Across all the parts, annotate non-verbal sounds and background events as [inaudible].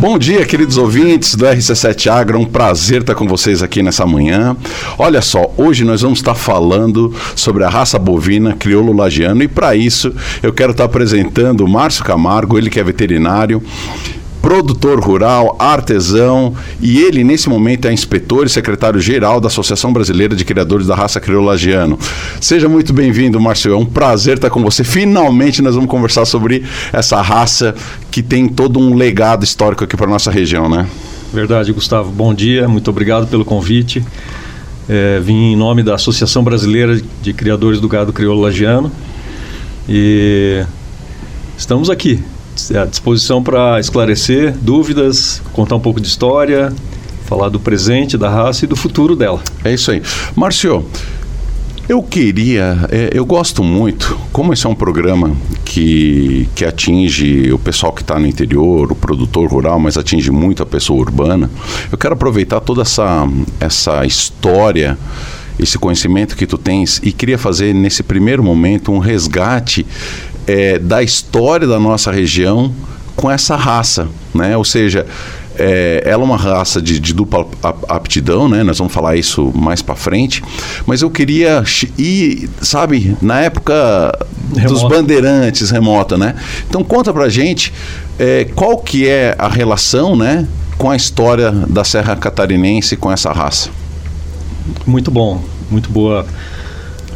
Bom dia, queridos ouvintes do RC7 Agro. Um prazer estar com vocês aqui nessa manhã. Olha só, hoje nós vamos estar falando sobre a raça bovina crioulo lagiano e para isso eu quero estar apresentando o Márcio Camargo, ele que é veterinário produtor rural, artesão, e ele, nesse momento, é inspetor e secretário-geral da Associação Brasileira de Criadores da Raça Criolagiano. Seja muito bem-vindo, Márcio. É um prazer estar com você. Finalmente nós vamos conversar sobre essa raça que tem todo um legado histórico aqui para nossa região, né? Verdade, Gustavo. Bom dia, muito obrigado pelo convite. É, vim em nome da Associação Brasileira de Criadores do Gado Crioulo Lagiano e estamos aqui à disposição para esclarecer dúvidas, contar um pouco de história, falar do presente da raça e do futuro dela. É isso aí. Márcio, eu queria, é, eu gosto muito, como esse é um programa que, que atinge o pessoal que está no interior, o produtor rural, mas atinge muito a pessoa urbana, eu quero aproveitar toda essa, essa história esse conhecimento que tu tens e queria fazer nesse primeiro momento um resgate é, da história da nossa região com essa raça, né? Ou seja, é, ela é uma raça de, de, dupla aptidão, né? Nós vamos falar isso mais para frente. Mas eu queria ir, sabe, na época remota. dos bandeirantes remota, né? Então conta pra gente é, qual que é a relação, né, com a história da Serra Catarinense com essa raça. Muito bom, muito boa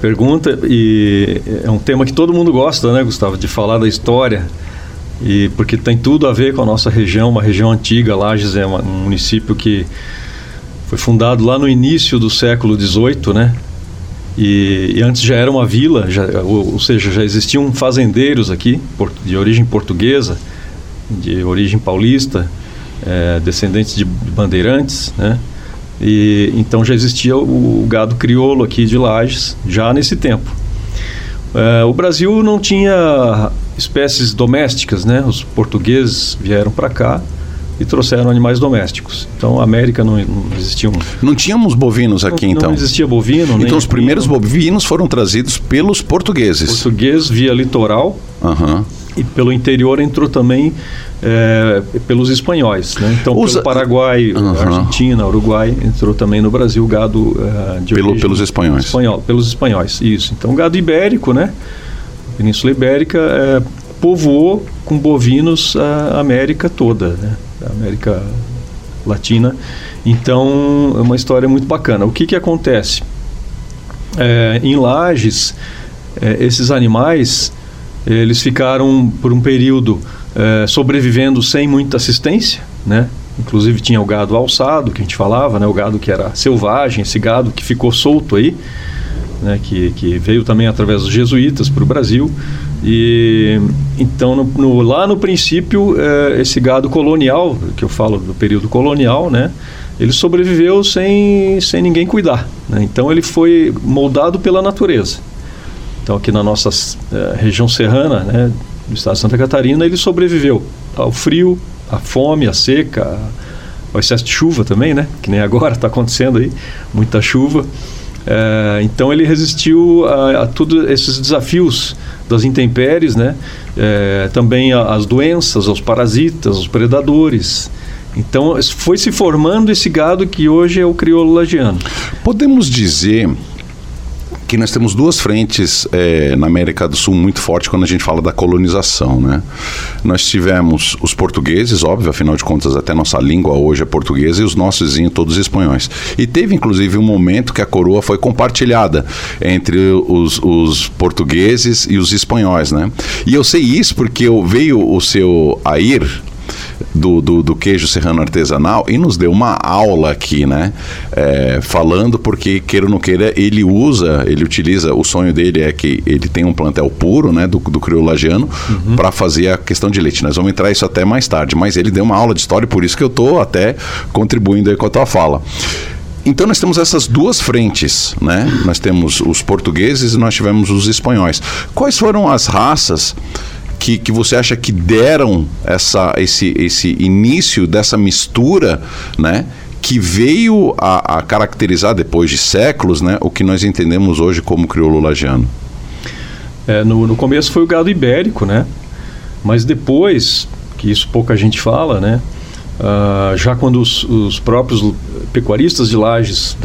pergunta e é um tema que todo mundo gosta, né, Gustavo, de falar da história e porque tem tudo a ver com a nossa região, uma região antiga. Lages é uma, um município que foi fundado lá no início do século XVIII, né? E, e, antes já era uma vila, já, ou, ou, seja, já existiam fazendeiros aqui de origem portuguesa, de origem paulista, é, descendentes de bandeirantes, né? E, então já existia o, gado crioulo aqui de Lages, já nesse tempo. É, o Brasil não tinha espécies domésticas, né? Os portugueses vieram para cá e trouxeram animais domésticos. Então, a América não, não existiam. Não tínhamos bovinos aqui, não, então? Não existia bovino. Então, os primeiros bovinos foram trazidos pelos portugueses. Português via litoral. Uhum. E pelo interior entrou também é, pelos espanhóis. Né? Então, Usa... pelo Paraguai, uhum. Argentina, Uruguai, entrou também no Brasil gado uh, de pelo, Pelos espanhóis. Espanhol, pelos espanhóis, isso. Então, gado ibérico, né? Península Ibérica é, povoou com bovinos a América toda, né? A América Latina. Então, é uma história muito bacana. O que, que acontece? É, em Lages, esses animais, eles ficaram por um período é, sobrevivendo sem muita assistência, né? Inclusive tinha o gado alçado, que a gente falava, né? O gado que era selvagem, esse gado que ficou solto aí, né? Que, que veio também através dos jesuítas para o Brasil. E então no, no, lá no princípio é, esse gado colonial, que eu falo do período colonial, né? Ele sobreviveu sem, sem ninguém cuidar. Né? Então ele foi moldado pela natureza. Então aqui na nossa é, região serrana, né? do estado de Santa Catarina, ele sobreviveu ao frio, à fome, à seca, ao excesso de chuva também, né? Que nem agora está [laughs] acontecendo aí, muita chuva. É, então ele resistiu a, a todos esses desafios das intempéries, né? É, também às doenças, aos parasitas, aos predadores. Então foi se formando esse gado que hoje é o crioulo lagiano. Podemos dizer que nós temos duas frentes é, na América do Sul muito forte quando a gente fala da colonização, né? Nós tivemos os portugueses, óbvio, afinal de contas até nossa língua hoje é portuguesa e os nossos vizinhos todos espanhóis. E teve inclusive um momento que a coroa foi compartilhada entre os, os portugueses e os espanhóis, né? E eu sei isso porque eu veio o seu Air, do, do, do, queijo serrano artesanal e nos deu uma aula aqui, né? É, falando porque, queira ou não queira, ele usa, ele utiliza, o sonho dele é que ele tem um plantel puro, né? Do, do criolagiano uhum. para fazer a questão de leite. Nós vamos entrar isso até mais tarde, mas ele deu uma aula de história, por isso que eu estou até contribuindo aí com a tua fala. Então nós temos essas duas frentes, né? Nós temos os portugueses e nós tivemos os espanhóis. Quais foram as raças que, que você acha que deram essa, esse, esse início dessa mistura, né? que veio a, a, caracterizar depois de séculos né, o que nós entendemos hoje como crioulo lagiano. É, no, no, começo foi o gado ibérico, né? Mas depois, que isso pouca gente fala, né? Uh, já quando os, os, próprios pecuaristas de lajes,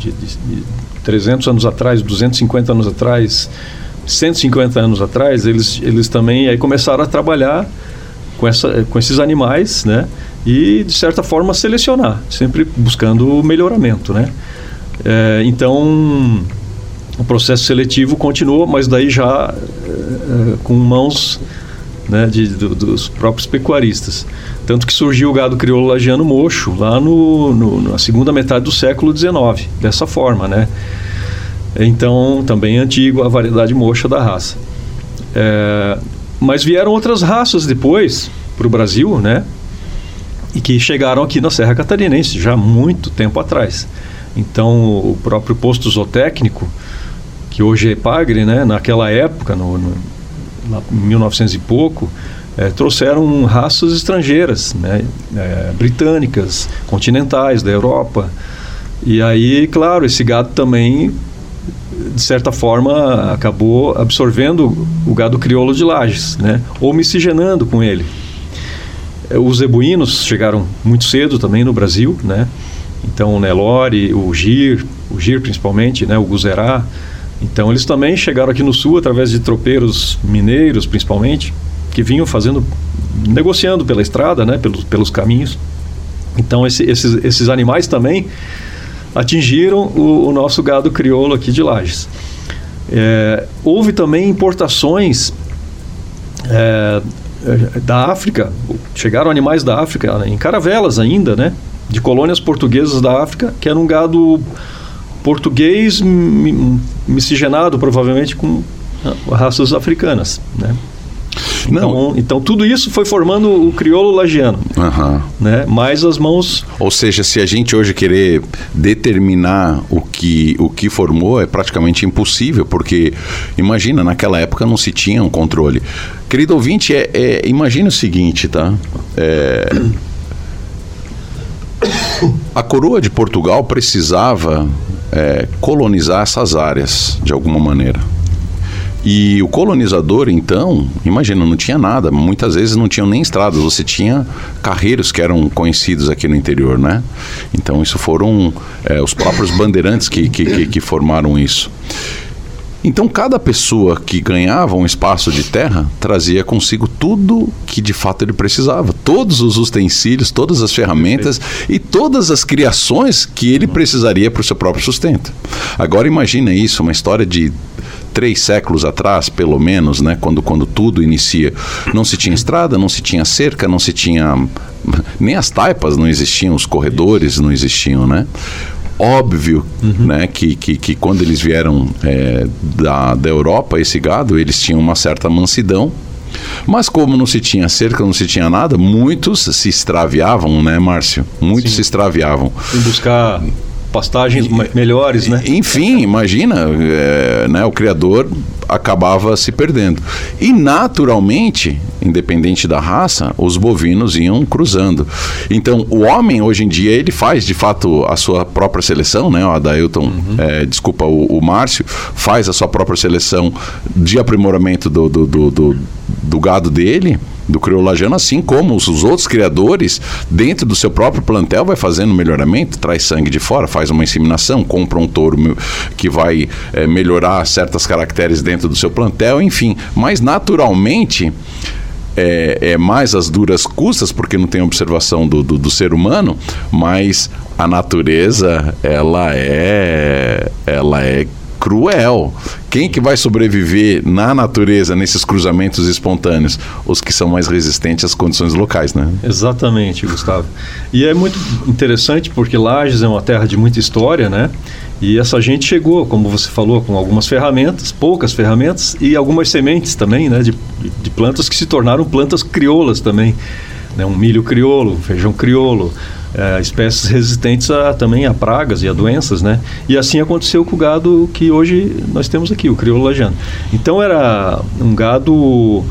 de, de, de 300 anos atrás, 250 anos atrás, 150 anos atrás, eles, eles também aí começaram a trabalhar com, essa, com esses animais, né? E, de certa forma, selecionar, sempre buscando melhoramento, né? É, então, o processo seletivo continua, mas daí já é, com mãos né, de, do, dos próprios pecuaristas. Tanto que surgiu o gado crioulo lagiano mocho lá no, no, na segunda metade do século XIX, dessa forma, né? Então, também é antigo a variedade mocha da raça. É, mas vieram outras raças depois para o Brasil, né? E que chegaram aqui na Serra Catarinense já muito tempo atrás. Então, o próprio posto zootécnico, que hoje é Pagre, né? Naquela época, no, em 1900 e pouco, é, trouxeram raças estrangeiras, né, é, britânicas, continentais, da Europa. E aí, claro, esse gado também, de certa forma, acabou absorvendo o gado crioulo de Lages, né, ou miscigenando com ele. É, os zebuínos chegaram muito cedo também no Brasil, né? Então o Nelore, o Gir, o Gir principalmente, né? O Guzerá, então eles também chegaram aqui no sul através de tropeiros mineiros, principalmente, que vinham fazendo, negociando pela estrada, né, pelos, pelos caminhos. Então esse, esses, esses animais também atingiram o, o nosso gado crioulo aqui de Lages. É, houve também importações é, da África, chegaram animais da África em caravelas ainda, né, de colônias portuguesas da África, que era um gado português miscigenado provavelmente com raças africanas, né? Então, então, tudo isso foi formando o crioulo lagiano, uhum. né? Mais as mãos. Ou seja, se a gente hoje querer determinar o que o que formou é praticamente impossível, porque imagina naquela época não se tinha um controle. Querido ouvinte, é, é imagina o seguinte, tá? É, a coroa de Portugal precisava é, colonizar essas áreas de alguma maneira. E o colonizador, então, imagina, não tinha nada. Muitas vezes não tinham nem estradas, você tinha carreiros que eram conhecidos aqui no interior, né? Então, isso foram é, os próprios bandeirantes que, que, que, que formaram isso. Então, cada pessoa que ganhava um espaço de terra trazia consigo tudo que de fato ele precisava. Todos os utensílios, todas as ferramentas e todas as criações que ele precisaria para o seu próprio sustento. Agora, imagina isso, uma história de três séculos atrás, pelo menos, né, quando, quando tudo inicia, não se tinha estrada, não se tinha cerca, não se tinha nem as taipas não existiam, os corredores não existiam, né? óbvio uhum. né, que, que, que, quando eles vieram é, da, da Europa, esse gado, eles tinham uma certa mansidão. Mas como não se tinha cerca, não se tinha nada, muitos se extraviavam, né, Márcio? Muitos Sim. se extraviavam. Em buscar pastagens melhores, né? Enfim, imagina, é, né, o criador acabava se perdendo. E naturalmente, independente da raça, os bovinos iam cruzando. Então, o homem hoje em dia ele faz de fato a sua própria seleção, né? O Adailton, uhum. é, desculpa, o, o Márcio faz a sua própria seleção de aprimoramento do, do, do, do, do gado dele do criolajano, assim como os, os, outros criadores, dentro do seu próprio plantel, vai fazendo melhoramento, traz sangue de fora, faz uma inseminação, compra um touro que vai é, melhorar certas caracteres dentro do seu plantel, enfim. Mas naturalmente. É, é, mais as duras custas, porque não tem observação do, do, do, ser humano, mas a natureza, ela é, ela é cruel. Quem que vai sobreviver na natureza nesses cruzamentos espontâneos? Os que são mais resistentes às condições locais, né? Exatamente, Gustavo. E é muito interessante porque Lages é uma terra de muita história, né? E essa gente chegou, como você falou, com algumas ferramentas, poucas ferramentas e algumas sementes também, né? De, de plantas que se tornaram plantas crioulas também. Né? Um milho crioulo, um feijão crioulo, é, espécies resistentes a, também a pragas e a doenças, né? E assim aconteceu com o gado que hoje nós temos aqui, o crioulo lajano. Então era um gado uh,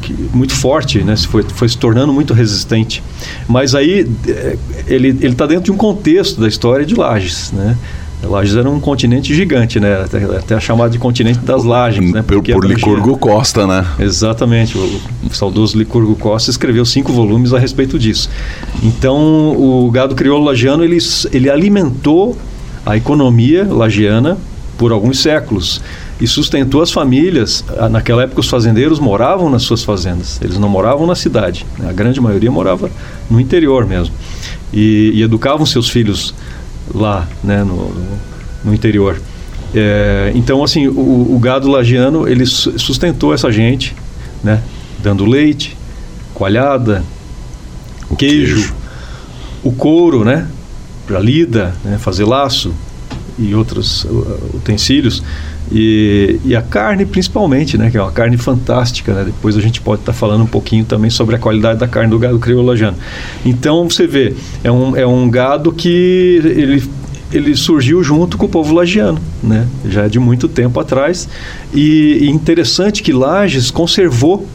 que, muito forte, né? Foi, foi se tornando muito resistente. Mas aí é, ele está dentro de um contexto da história de Lages, né? Lages era um continente gigante, né? Até, até chamado de continente das lajes, né? Por, por Licurgo Costa, né? Exatamente. O, o, saudoso Licurgo Costa escreveu cinco volumes a respeito disso. Então, o gado crioulo lagiano, ele, ele alimentou a economia lagiana por alguns séculos e sustentou as famílias. Ah, naquela época, os fazendeiros moravam nas suas fazendas, eles não moravam na cidade. Né? A grande maioria morava no interior mesmo. E, e educavam seus filhos lá, né, no, no, no interior. É, então, assim, o, o, gado lagiano, ele sustentou essa gente, né, dando leite, coalhada, queijo, queijo, o couro, né, para lida, né, fazer laço e outros uh, utensílios. E, e, a carne principalmente, né, que é uma carne fantástica. Né? Depois a gente pode estar tá falando um pouquinho também sobre a qualidade da carne do gado criolajano. Então você vê, é um, é um gado que ele, ele surgiu junto com o povo lagiano, né? já de muito tempo atrás. E, e interessante que Lages conservou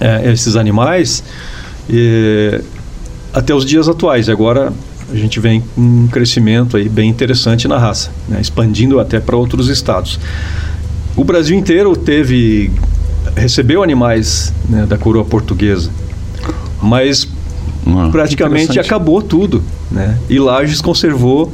é, esses animais é, até os dias atuais. Agora a gente vem com um crescimento aí bem interessante na raça, né? expandindo até para outros estados. O Brasil inteiro teve recebeu animais né, da coroa portuguesa, mas ah, praticamente acabou tudo, né? E Lages conservou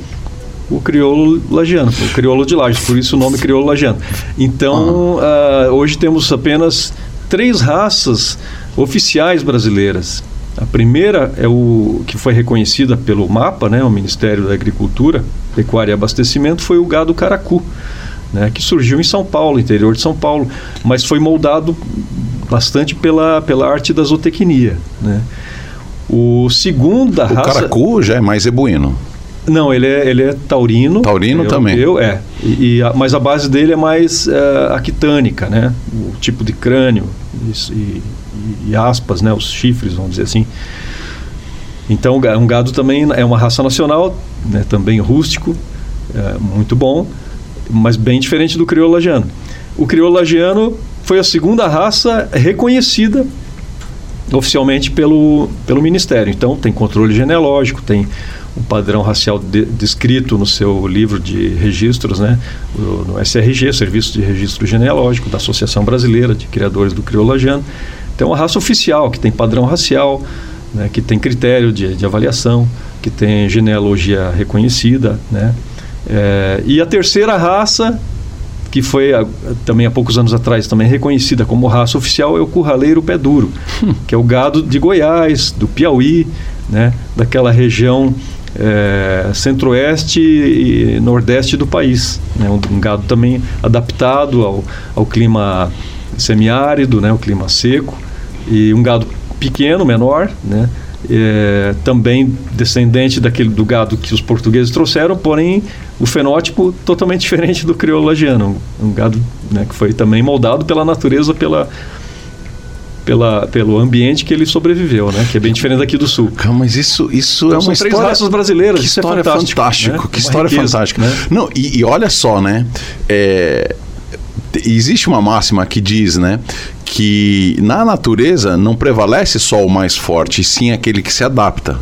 o crioulo lagiano, o crioulo de Lages, por isso o nome crioulo lagiano. Então, uh, hoje temos apenas três raças oficiais brasileiras a primeira é o que foi reconhecida pelo MAPA, né, o Ministério da Agricultura, Pecuária e Abastecimento, foi o gado caracu, né, que surgiu em São Paulo, interior de São Paulo, mas foi moldado bastante pela, pela arte da zootecnia. Né. O segunda o raça... O caracu já é mais ebuíno. Não, ele é, ele é taurino. Taurino eu, também. Eu, é. E, e a, mas a base dele é mais é, aquitânica, né? O tipo de crânio. Isso, e, e, aspas, né, os chifres, vamos dizer assim. Então, um gado também é uma raça nacional, né, também rústico, é, muito bom, mas bem diferente do crioulo lagiano. O crioulo lagiano foi a segunda raça reconhecida oficialmente pelo, pelo Ministério. Então, tem controle genealógico, tem um padrão racial de, descrito no seu livro de registros, né, no SRG, Serviço de Registro Genealógico, da Associação Brasileira de Criadores do Crioulo Lagiano. Então, uma raça oficial, que tem padrão racial, né, que tem critério de, de, avaliação, que tem genealogia reconhecida. Né? É, e a terceira raça, que foi a, também há poucos anos atrás também reconhecida como raça oficial, é o curraleiro pé duro, hum. que é o gado de Goiás, do Piauí, né, daquela região é, centro-oeste e nordeste do país. Né, um, um gado também adaptado ao, ao clima semiárido, né, o clima seco e um gado pequeno, menor, né? É, também descendente daquele do gado que os portugueses trouxeram, porém o fenótipo totalmente [laughs] diferente do crioulo lagiano, um, um gado né, que foi também moldado pela natureza, pela pela, pelo ambiente que ele sobreviveu, né? Que é bem diferente daqui do sul. Mas isso, isso então, é uma história... três raças brasileiras, que é história é fantástico. fantástico né? Que história riqueza, fantástica. Né? Não, e, e, olha só, né? É, existe uma máxima que diz, né? que na natureza não prevalece só o mais forte, sim aquele que se adapta.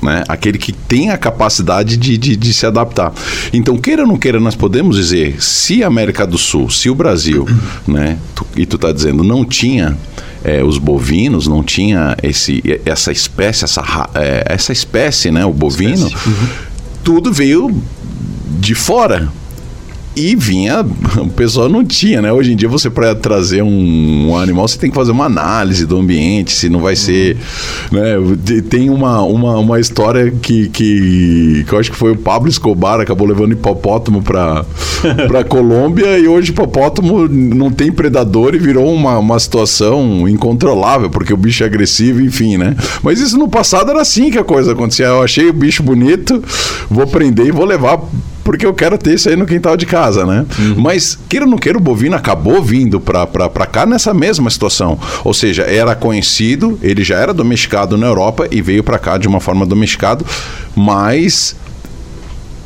Né? Aquele que tem a capacidade de, de, de, se adaptar. Então, queira ou não queira, nós podemos dizer, se a América do Sul, se o Brasil, né, tu, e tu está dizendo, não tinha é, os bovinos, não tinha esse, essa espécie, essa, é, essa espécie, né, o bovino, uhum. tudo veio de fora e vinha, [laughs] o pessoal não tinha, né? Hoje em dia você para trazer um, um, animal, você tem que fazer uma análise do ambiente, se não vai ser, né? Tem uma, uma, uma história que, que, que eu acho que foi o Pablo Escobar acabou levando hipopótamo para [laughs] para Colômbia e hoje hipopótamo não tem predador e virou uma, uma situação incontrolável, porque o bicho é agressivo, enfim, né? Mas isso no passado era assim que a coisa acontecia. Eu achei o bicho bonito, vou prender e vou levar porque eu quero ter isso aí no quintal de casa, né? Uhum. Mas, queira ou não queira, o bovino acabou vindo para cá nessa mesma situação. Ou seja, era conhecido, ele já era domesticado na Europa e veio para cá de uma forma domesticado, mas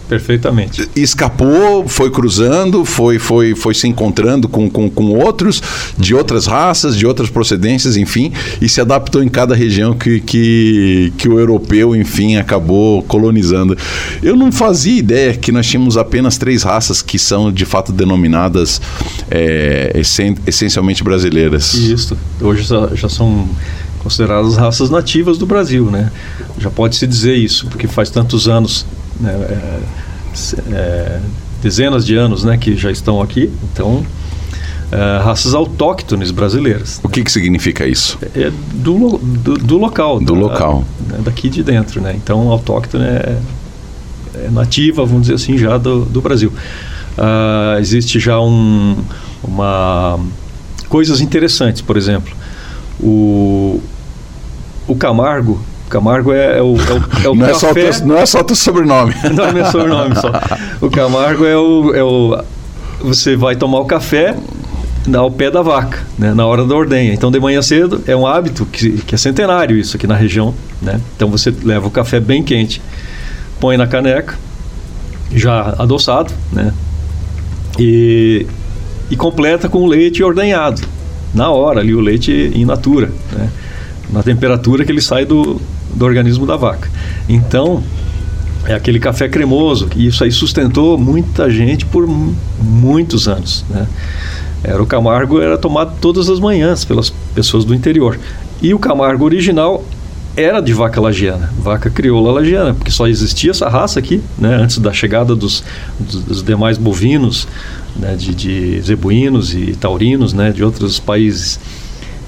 Perfeitamente. Escapou, foi cruzando, foi, foi, foi se encontrando com, com, com outros, de outras raças, de outras procedências, enfim, e se adaptou em cada região que, que, que o europeu, enfim, acabou colonizando. Eu não fazia ideia que nós tínhamos apenas três raças que são de fato denominadas é, essen, essencialmente brasileiras. Isso. Hoje já, já são consideradas raças nativas do Brasil, né? Já pode se dizer isso, porque faz tantos anos né, é, é, dezenas de anos né, que já estão aqui. Então, é, raças autóctones brasileiras. O que, que significa isso? É do, do, do local. Do da, local. Né, daqui de dentro. Né? Então, autóctone é, é, nativa, vamos dizer assim, já do, do Brasil. Uh, existe já um, uma coisas interessantes, por exemplo, o, o Camargo Camargo é, é, o, é o, é o não café... É só teu, não é só teu sobrenome. [laughs] não é meu sobrenome só. O Camargo é o, é o... Você vai tomar o café ao pé da vaca, né, na hora da ordenha. Então, de manhã cedo, é um hábito que, que é centenário isso aqui na região. Né? Então, você leva o café bem quente, põe na caneca, já adoçado, né? E, e completa com o leite ordenhado. Na hora ali, o leite in natura, né? Na temperatura que ele sai do, do organismo da vaca. Então, é aquele café cremoso, e isso aí sustentou muita gente por muitos anos. Né? Era o Camargo era tomado todas as manhãs pelas pessoas do interior. E o Camargo original era de vaca lagiana, vaca crioula lagiana, porque só existia essa raça aqui, né, antes da chegada dos, dos, demais bovinos, né, de, de, zebuínos e taurinos, né, de outros países.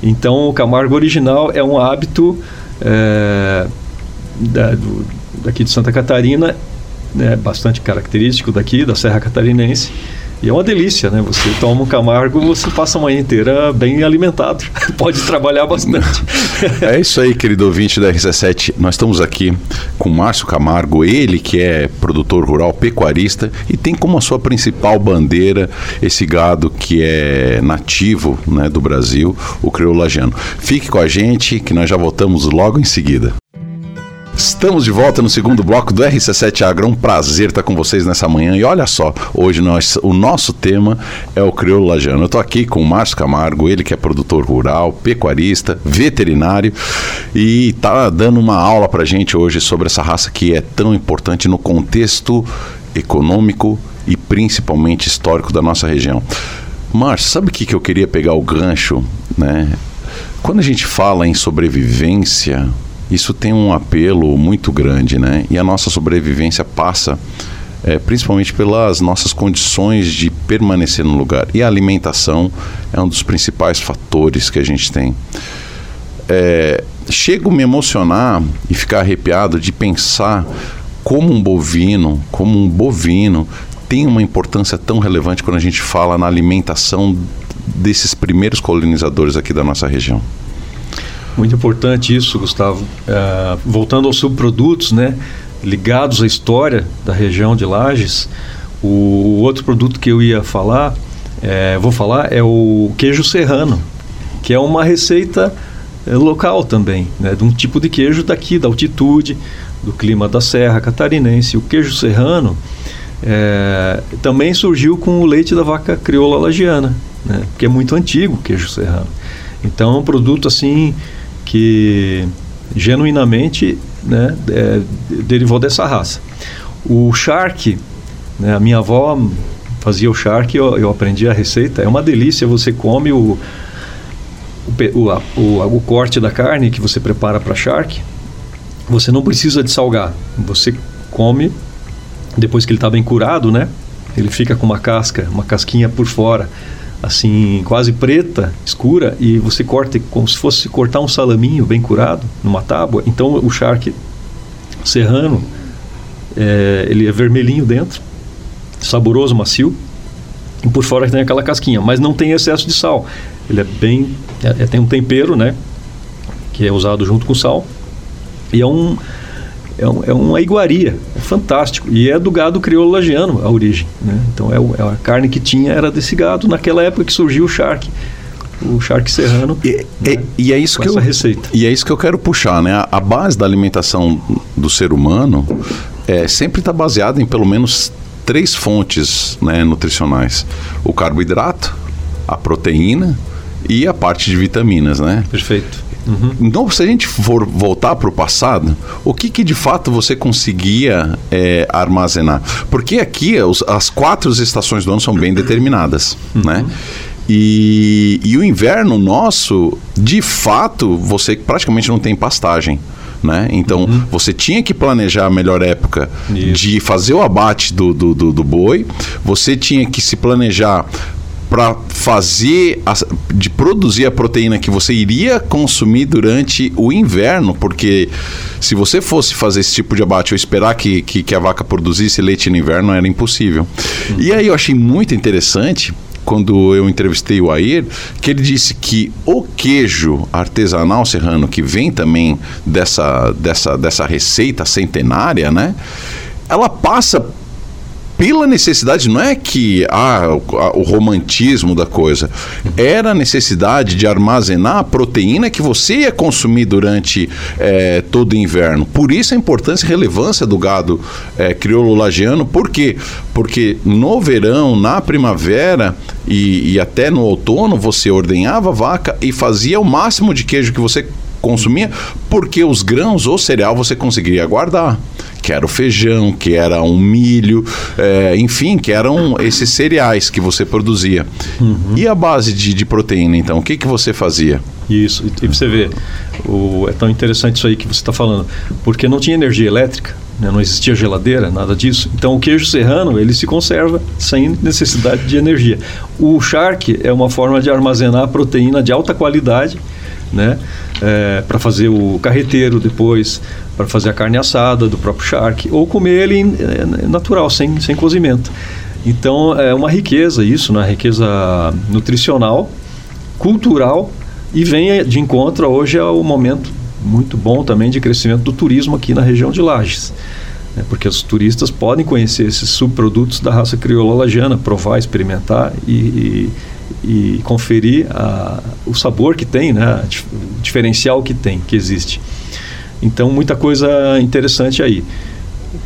Então, o Camargo original é um hábito é, da, do, daqui de Santa Catarina, né, bastante característico daqui, da Serra Catarinense. E é uma delícia, né? Você toma um Camargo, você passa a manhã inteira bem alimentado. [laughs] Pode trabalhar bastante. é isso aí, querido ouvinte da RC7. Nós estamos aqui com Márcio Camargo, ele que é produtor rural pecuarista e tem como a sua principal bandeira esse gado que é nativo né, do Brasil, o criolajano. Fique com a gente que nós já voltamos logo em seguida. Estamos de volta no segundo bloco do RC7 Agro. Um prazer estar com vocês nessa manhã. E olha só, hoje nós, o nosso tema é o crioulo lajano. Eu estou aqui com o Márcio Camargo, ele que é produtor rural, pecuarista, veterinário e está dando uma aula para gente hoje sobre essa raça que é tão importante no contexto econômico e principalmente histórico da nossa região. Márcio, sabe o que, que eu queria pegar o gancho, né? Quando a gente fala em sobrevivência, isso tem um apelo muito grande, né? E a nossa sobrevivência passa é, principalmente pelas nossas condições de permanecer no lugar. E a alimentação é um dos principais fatores que a gente tem. É, chego a me emocionar e ficar arrepiado de pensar como um bovino, como um bovino, tem uma importância tão relevante quando a gente fala na alimentação desses primeiros colonizadores aqui da nossa região. Muito importante isso, Gustavo. É, voltando aos subprodutos, né, ligados à história da região de Lages, o outro produto que eu ia falar, é, vou falar, é o queijo serrano, que é uma receita é, local também, né, de um tipo de queijo daqui, da altitude, do clima da Serra Catarinense. O queijo serrano é, também surgiu com o leite da vaca crioula lagiana, né, que é muito antigo o queijo serrano. Então é um produto assim que genuinamente né, é, derivou dessa raça. O charque, né, a minha avó fazia o charque, eu, eu, aprendi a receita, é uma delícia, você come o, o, o, o, o corte da carne que você prepara para charque, você não precisa de salgar, você come depois que ele está bem curado, né? Ele fica com uma casca, uma casquinha por fora assim, quase preta, escura, e você corta como se fosse cortar um salaminho bem curado numa tábua. Então o charque serrano, é, ele é vermelhinho dentro, saboroso, macio, e por fora tem aquela casquinha, mas não tem excesso de sal. Ele é bem, é, é tem um tempero, né, que é usado junto com sal, e é um é, um, é uma iguaria, é fantástico. E é do gado crioulo lagiano a origem. Né? Então é, é, a carne que tinha era desse gado naquela época que surgiu o charque. O charque serrano. E, né? e, e é isso que eu, receita. E é isso que eu quero puxar, né? A, a base da alimentação do ser humano é, sempre está baseado em pelo menos três fontes né, nutricionais: o carboidrato, a proteína e a parte de vitaminas, né? Perfeito. Uhum. Então, se a gente for voltar para o passado, o que, que de fato você conseguia é, armazenar? Porque aqui os, as quatro estações do ano são bem determinadas, uhum. né? E, e o inverno nosso, de fato, você praticamente não tem pastagem. Né? Então uhum. você tinha que planejar a melhor época Isso. de fazer o abate do, do, do, do, boi, você tinha que se planejar para fazer, a, de produzir a proteína que você iria consumir durante o inverno, porque se você fosse fazer esse tipo de abate ou esperar que, que, que a vaca produzisse leite no inverno, era impossível. Uhum. E aí eu achei muito interessante quando eu entrevistei o Air, que ele disse que o queijo artesanal serrano, que vem também dessa, dessa, dessa receita centenária, né? Ela passa pela necessidade, não é que ah, o, o, romantismo da coisa, era a necessidade de armazenar a proteína que você ia consumir durante é, todo o inverno. Por isso a importância e relevância do gado é, crioulo lagiano, por quê? Porque no verão, na primavera e, e até no outono, você ordenhava a vaca e fazia o máximo de queijo que você consumia, porque os grãos ou cereal você conseguiria guardar que era o feijão, que era um milho, é, enfim, que eram esses cereais que você produzia. Uhum. E a base de, de, proteína, então, o que, que você fazia? Isso, e, você vê, o, é tão interessante isso aí que você está falando, porque não tinha energia elétrica, né, não existia geladeira, nada disso. Então o queijo serrano ele se conserva sem necessidade de energia. O charque é uma forma de armazenar proteína de alta qualidade né? É, para fazer o carreteiro depois, para fazer a carne assada do próprio charque, ou comer ele é, natural, sem, sem cozimento. Então é uma riqueza isso, né? riqueza nutricional, cultural e vem de encontro hoje ao momento muito bom também de crescimento do turismo aqui na região de Lages. Né? Porque os turistas podem conhecer esses subprodutos da raça crioula lagiana, provar, experimentar e, e e conferir a, o sabor que tem, né, o diferencial que tem, que existe. Então, muita coisa interessante aí.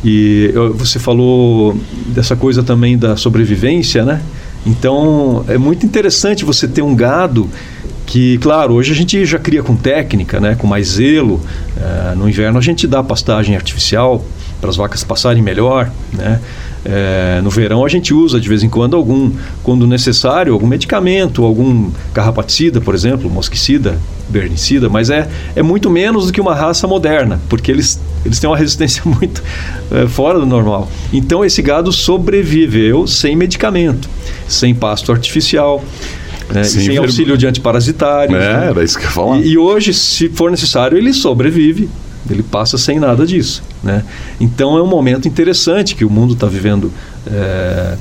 E você falou dessa coisa também da sobrevivência, né? Então, é muito interessante você ter um gado que, claro, hoje a gente já cria com técnica, né, com mais zelo. É, no inverno a gente dá pastagem artificial para as vacas passarem melhor, né? É, no verão a gente usa de vez em quando algum, quando necessário, algum medicamento, algum carrapaticida, por exemplo, mosquicida, bernicida, mas é, é muito menos do que uma raça moderna, porque eles, eles têm uma [laughs] resistência muito é, fora do normal. Então esse gado sobreviveu sem medicamento, sem pasto artificial. Né, sem auxílio de antiparasitários. É, né? era isso que eu ia falar. E, e hoje, se for necessário, ele sobrevive ele passa sem nada disso. Né? Então é um momento interessante que o mundo está vivendo é,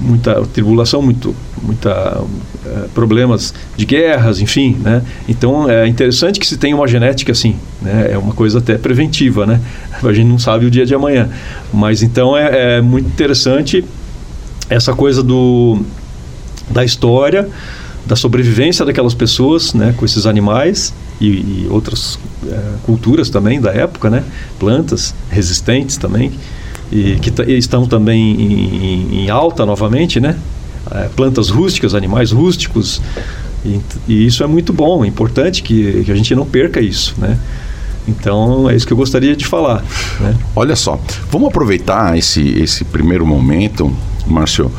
muita tribulação, muito, muita é, problemas de guerras, enfim, né? Então é interessante que se tenha uma genética assim, né? É uma coisa até preventiva, né? [laughs] A gente não sabe o dia de amanhã, mas então é, é muito interessante essa coisa do da história, da sobrevivência daquelas pessoas, né? Com esses animais e, e outras é, culturas também da época, né? Plantas resistentes também e que estão também em, em, alta novamente, né? É, plantas rústicas, animais rústicos e, e, isso é muito bom, é importante que, que a gente não perca isso, né? Então é isso que eu gostaria de falar. Né? Olha só, vamos aproveitar esse, esse primeiro momento, Márcio,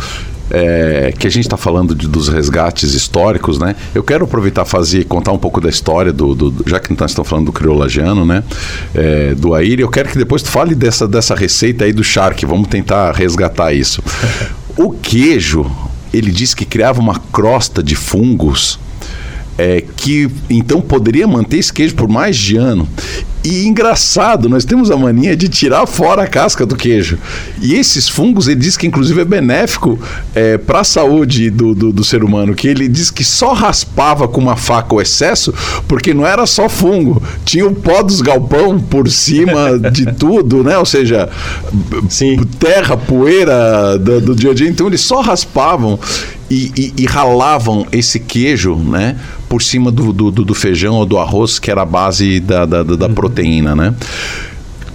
é, que a gente está falando de, dos resgates históricos, né? Eu quero aproveitar fazer contar um pouco da história do, do já que nós estamos falando do criolagiano, né? É, do Aire, eu quero que depois tu fale dessa dessa receita aí do Shark. Vamos tentar resgatar isso. o queijo, ele disse que criava uma crosta de fungos é, que então poderia manter esse queijo por mais de ano. E engraçado, nós temos a mania de tirar fora a casca do queijo. E esses fungos, ele diz que inclusive é benéfico é, para a saúde do, do, do, ser humano, que ele diz que só raspava com uma faca o excesso, porque não era só fungo, tinha o pó dos galpão por cima [laughs] de tudo, né? Ou seja, Sim. terra, poeira do, do dia a dia. Então eles só raspavam e, e, e ralavam esse queijo, né? Por cima do, do, do, feijão ou do arroz, que era a base da, da, da uhum. proteína, né?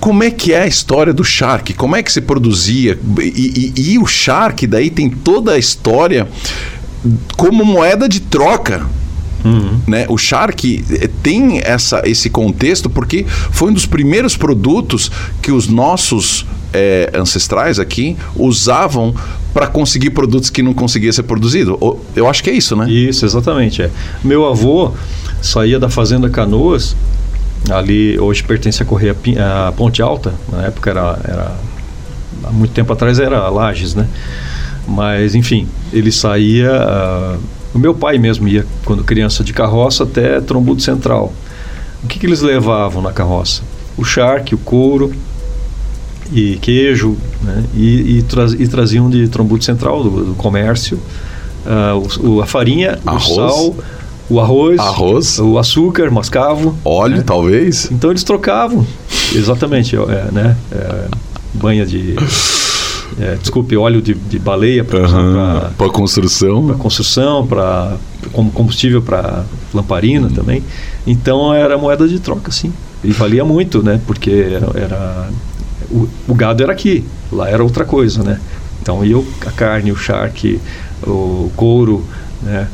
como é que é a história do Shark? Como é que se produzia? E, e, e o Shark daí tem toda a história como moeda de troca. Uhum. Né? O Shark eh, tem essa, esse contexto porque foi um dos primeiros produtos que os nossos é, ancestrais aqui usavam para conseguir produtos que não conseguia ser produzido. Eu acho que é isso, né? Isso, exatamente. É. Meu avô saía da fazenda Canoas, ali hoje pertence a Correia a Ponte Alta, na época era, era há muito tempo atrás era Lages, né? Mas enfim, ele saía uh, o meu pai mesmo ia, quando criança, de carroça até Trombudo Central. O que, que eles levavam na carroça? O charque, o couro e queijo, né? e, e, tra e, traziam de Trombudo Central, do, do comércio, uh, o, a farinha, arroz. o sal, o arroz, arroz, o açúcar, mascavo. Óleo, né? talvez? Então eles trocavam. Exatamente, é, né? É, banha de é, desculpe, óleo de, de baleia para uhum, construção. Para construção, para como combustível para lamparina uhum. também. Então era moeda de troca, sim. E valia muito, né? Porque era, era o, o, gado era aqui, lá era outra coisa, né? Então ia a carne, o charque, o couro, né?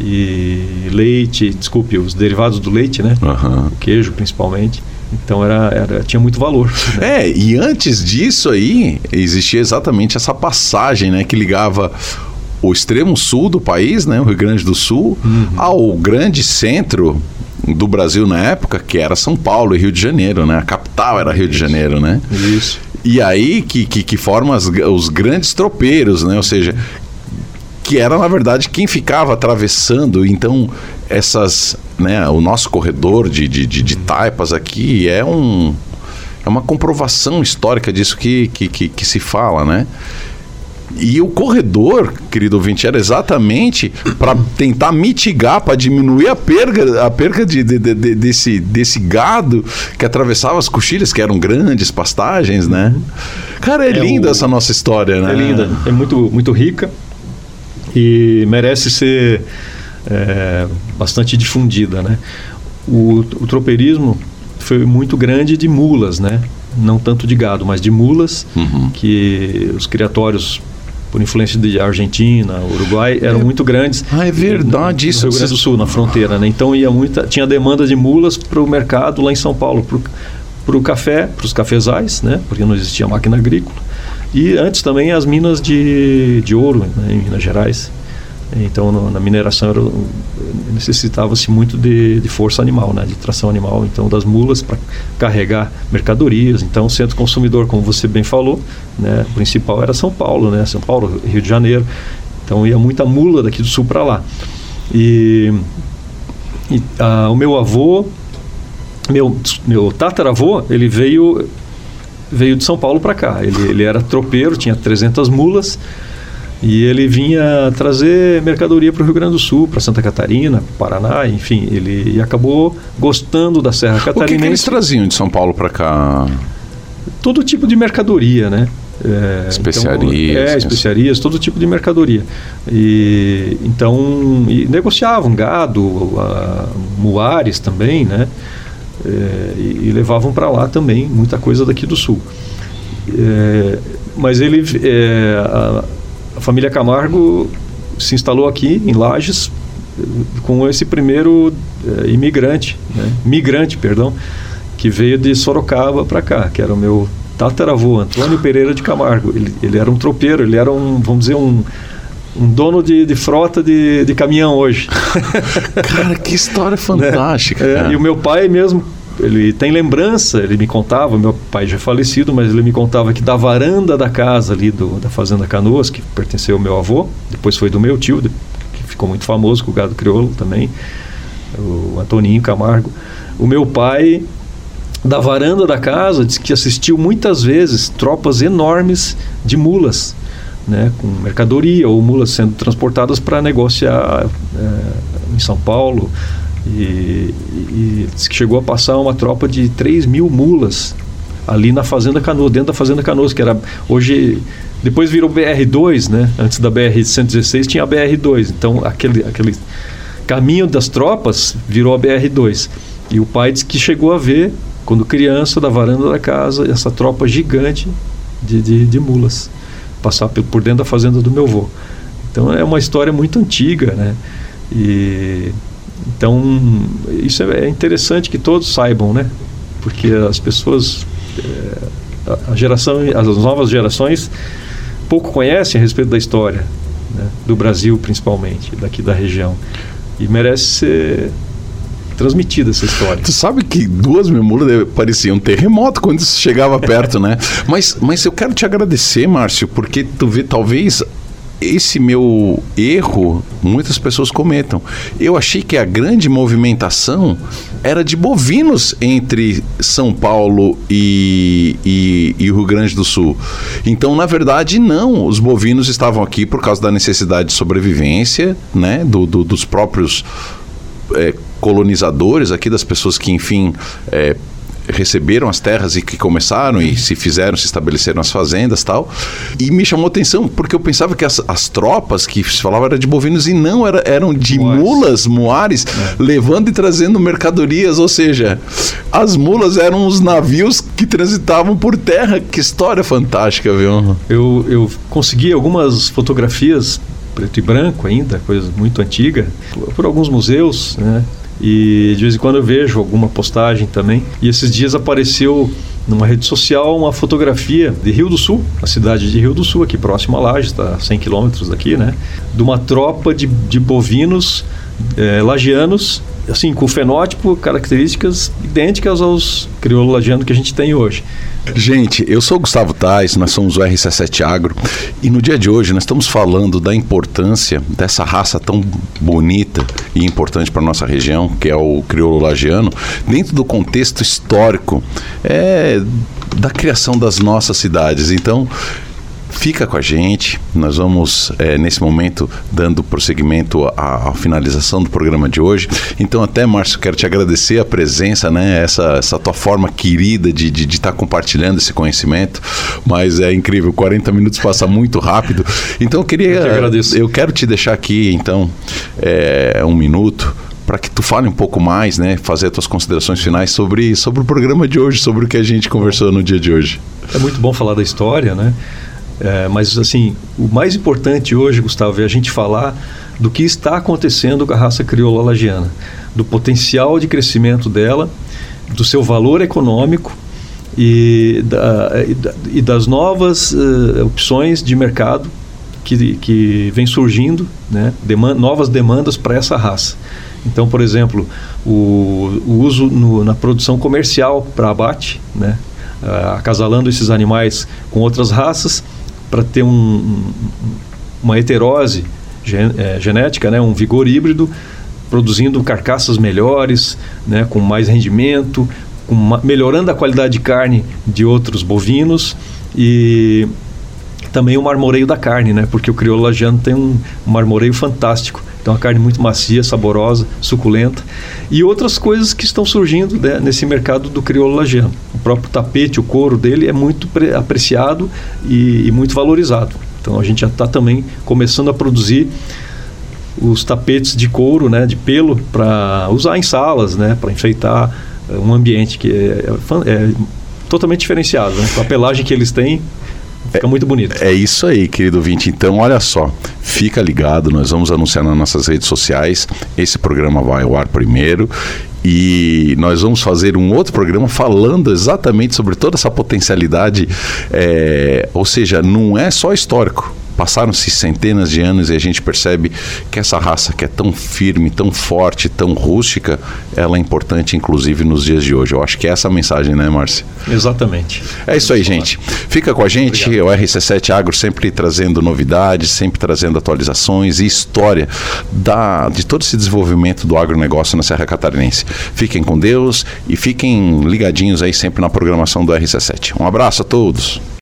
E leite, desculpe, os derivados do leite, né? Uhum. O queijo principalmente. Então era, era, tinha muito valor. Né? [laughs] É, e antes disso aí, existia exatamente essa passagem né, que ligava o extremo sul do país, né, o Rio Grande do Sul, uhum. ao grande centro do Brasil na época, que era São Paulo e Rio de Janeiro, né? A capital era Rio de Janeiro, né? Isso. E aí que, que, que forma as, os grandes tropeiros, né? Ou seja, que era na verdade quem ficava atravessando. Então essas, né, o nosso corredor de, de, de, de taipas aqui é um é uma comprovação histórica disso que, que, que, que se fala, né? E o corredor, querido ouvinte, era exatamente para tentar mitigar, para diminuir a perda, a perca de, de, de, desse, desse gado que atravessava as coxilhas, que eram grandes pastagens, né? Cara, é, é linda o... essa nossa história, né? É linda, é muito, muito rica e merece ser é, bastante difundida, né? O, o tropeirismo foi muito grande de mulas, né? Não tanto de gado, mas de mulas, uhum. que os criatórios por influência de Argentina, Uruguai, eram é. muito grandes. Ah, é verdade no, isso. No Rio Grande do Sul, na fronteira, né? Então ia muita, tinha demanda de mulas para o mercado lá em São Paulo, para o café, para os cafezais, né? Porque não existia máquina agrícola. E antes também as minas de, de ouro né? em Minas Gerais. Então, no, na mineração necessitava-se muito de, de, força animal, né, de tração animal, então das mulas para carregar mercadorias. Então, centro consumidor, como você bem falou, né, o principal era São Paulo, né, São Paulo, Rio de Janeiro. Então, ia muita mula daqui do sul para lá. E, e a, o meu avô, meu, meu tataravô, ele veio veio de São Paulo para cá. Ele, ele era tropeiro, tinha 300 mulas e ele vinha trazer mercadoria para o Rio Grande do Sul, para Santa Catarina, Paraná, enfim. Ele acabou gostando da Serra Catarinense. O que, que eles traziam de São Paulo para cá? Todo tipo de mercadoria, né? É, especiarias. Então, é, especiarias, todo tipo de mercadoria. E, então, e negociavam gado, a, muares também, né? É, e, e, levavam para lá também muita coisa daqui do sul. É, mas ele, é, a, a família Camargo se instalou aqui em Lages com esse primeiro é, imigrante, né? migrante, perdão, que veio de Sorocaba para cá, que era o meu tataravô, Antônio Pereira de Camargo. Ele, ele era um tropeiro, ele era um, vamos dizer, um, um dono de, de frota de, de caminhão hoje. [laughs] cara, que história fantástica. É, e o meu pai mesmo ele tem lembrança, ele me contava, meu pai já é falecido, mas ele me contava que da varanda da casa ali do, da Fazenda Canoas, que pertenceu ao meu avô, depois foi do meu tio, que ficou muito famoso com o gado crioulo também, o Antoninho Camargo. O meu pai, da varanda da casa, disse que assistiu muitas vezes tropas enormes de mulas, né, com mercadoria ou mulas sendo transportadas para negociar é, em São Paulo, e, e, que chegou a passar uma tropa de 3 mil mulas ali na Fazenda Canoas, dentro da Fazenda Canoas, que era hoje. Depois virou BR2, né? Antes da BR-116 tinha a BR2. Então aquele, aquele caminho das tropas virou a BR2. E o pai disse que chegou a ver quando criança, da varanda da casa, essa tropa gigante de, de, de mulas passar por dentro da fazenda do meu avô. Então é uma história muito antiga, né? E então isso é interessante que todos saibam, né? Porque as pessoas, é, a geração, as novas gerações pouco conhecem a respeito da história né? do Brasil, principalmente daqui da região, e merece ser transmitida essa história. Tu sabe que duas memulas pareciam um terremoto quando isso chegava perto, né? Mas, mas eu quero te agradecer, Márcio, porque tu vê, talvez esse meu erro muitas pessoas cometam. Eu achei que a grande movimentação era de bovinos entre São Paulo e, e, e, Rio Grande do Sul. Então, na verdade, não. Os bovinos estavam aqui por causa da necessidade de sobrevivência, né? Do, do dos próprios é, colonizadores aqui, das pessoas que, enfim, é, receberam as terras e que começaram e se fizeram, se estabeleceram as fazendas tal. E me chamou atenção porque eu pensava que as, as tropas que se falava era de bovinos e não era, eram de Moares. mulas, moares, é. levando e trazendo mercadorias, ou seja, as mulas eram os navios que transitavam por terra. Que história fantástica, viu? Eu, eu consegui algumas fotografias preto e branco ainda, coisa muito antiga, por alguns museus, né? E de vez em quando eu vejo alguma postagem também. E esses dias apareceu numa rede social uma fotografia de Rio do Sul, a cidade de Rio do Sul, aqui próximo a Lages, está a 100 quilômetros daqui, né? De uma tropa de, de bovinos é, lagianos, assim, com fenótipo, características idênticas aos crioulo lagiano que a gente tem hoje. Gente, eu sou o Gustavo Tais, nós somos o RC7 Agro e no dia de hoje nós estamos falando da importância dessa raça tão bonita e importante para nossa região, que é o crioulo lagiano, dentro do contexto histórico é, da criação das nossas cidades. Então, Fica com a gente, nós vamos é, nesse momento dando prosseguimento à, à, finalização do programa de hoje. Então, até Márcio, quero te agradecer a presença, né? Essa, essa tua forma querida de estar de, de tá compartilhando esse conhecimento. Mas é incrível, 40 minutos passa muito rápido. Então, eu queria. Eu, eu quero te deixar aqui, então, é, um minuto para que tu fale um pouco mais, né, fazer as tuas considerações finais sobre, sobre o programa de hoje, sobre o que a gente conversou no dia de hoje. É muito bom falar da história, né? É, mas, assim, o mais importante hoje, Gustavo, é a gente falar do que está acontecendo com a raça crioula lagiana, do potencial de crescimento dela, do seu valor econômico e, da, e das novas uh, opções de mercado que, que vem surgindo, né? Novas demandas para essa raça. Então, por exemplo, o, o uso no, na produção comercial para abate, né? Uh, acasalando esses animais com outras raças para ter um, uma heterose gen, é, genética, né, um vigor híbrido, produzindo carcaças melhores, né, com mais rendimento, com uma, melhorando a qualidade de carne de outros bovinos e também o marmoreio da carne, né, porque o crioulo lagiano tem um, um marmoreio fantástico. Então, a carne muito macia, saborosa, suculenta. E outras coisas que estão surgindo né, nesse mercado do crioulo lagiano. O próprio tapete, o couro dele é muito apreciado e, e muito valorizado. Então, a gente já está também começando a produzir os tapetes de couro, né, de pelo, para usar em salas, né, para enfeitar eh, um ambiente que é, é, é totalmente diferenciado. Né? A pelagem que eles têm Fica muito bonito. É isso aí, querido vinte. Então, olha só, fica ligado, nós vamos anunciar nas nossas redes sociais. Esse programa vai ao ar primeiro e nós vamos fazer um outro programa falando exatamente sobre toda essa potencialidade. É, ou seja, não é só histórico passaram-se centenas de anos e a gente percebe que essa raça que é tão firme, tão forte, tão rústica, ela é importante inclusive nos dias de hoje. Eu acho que é essa a mensagem, né, Márcia? Exatamente. É isso aí, gente. Fica com a gente, Obrigado. o RC7 Agro sempre trazendo novidades, sempre trazendo atualizações e história da, de todo esse desenvolvimento do agronegócio na Serra Catarinense. Fiquem com Deus e fiquem ligadinhos aí sempre na programação do RC7. Um abraço a todos.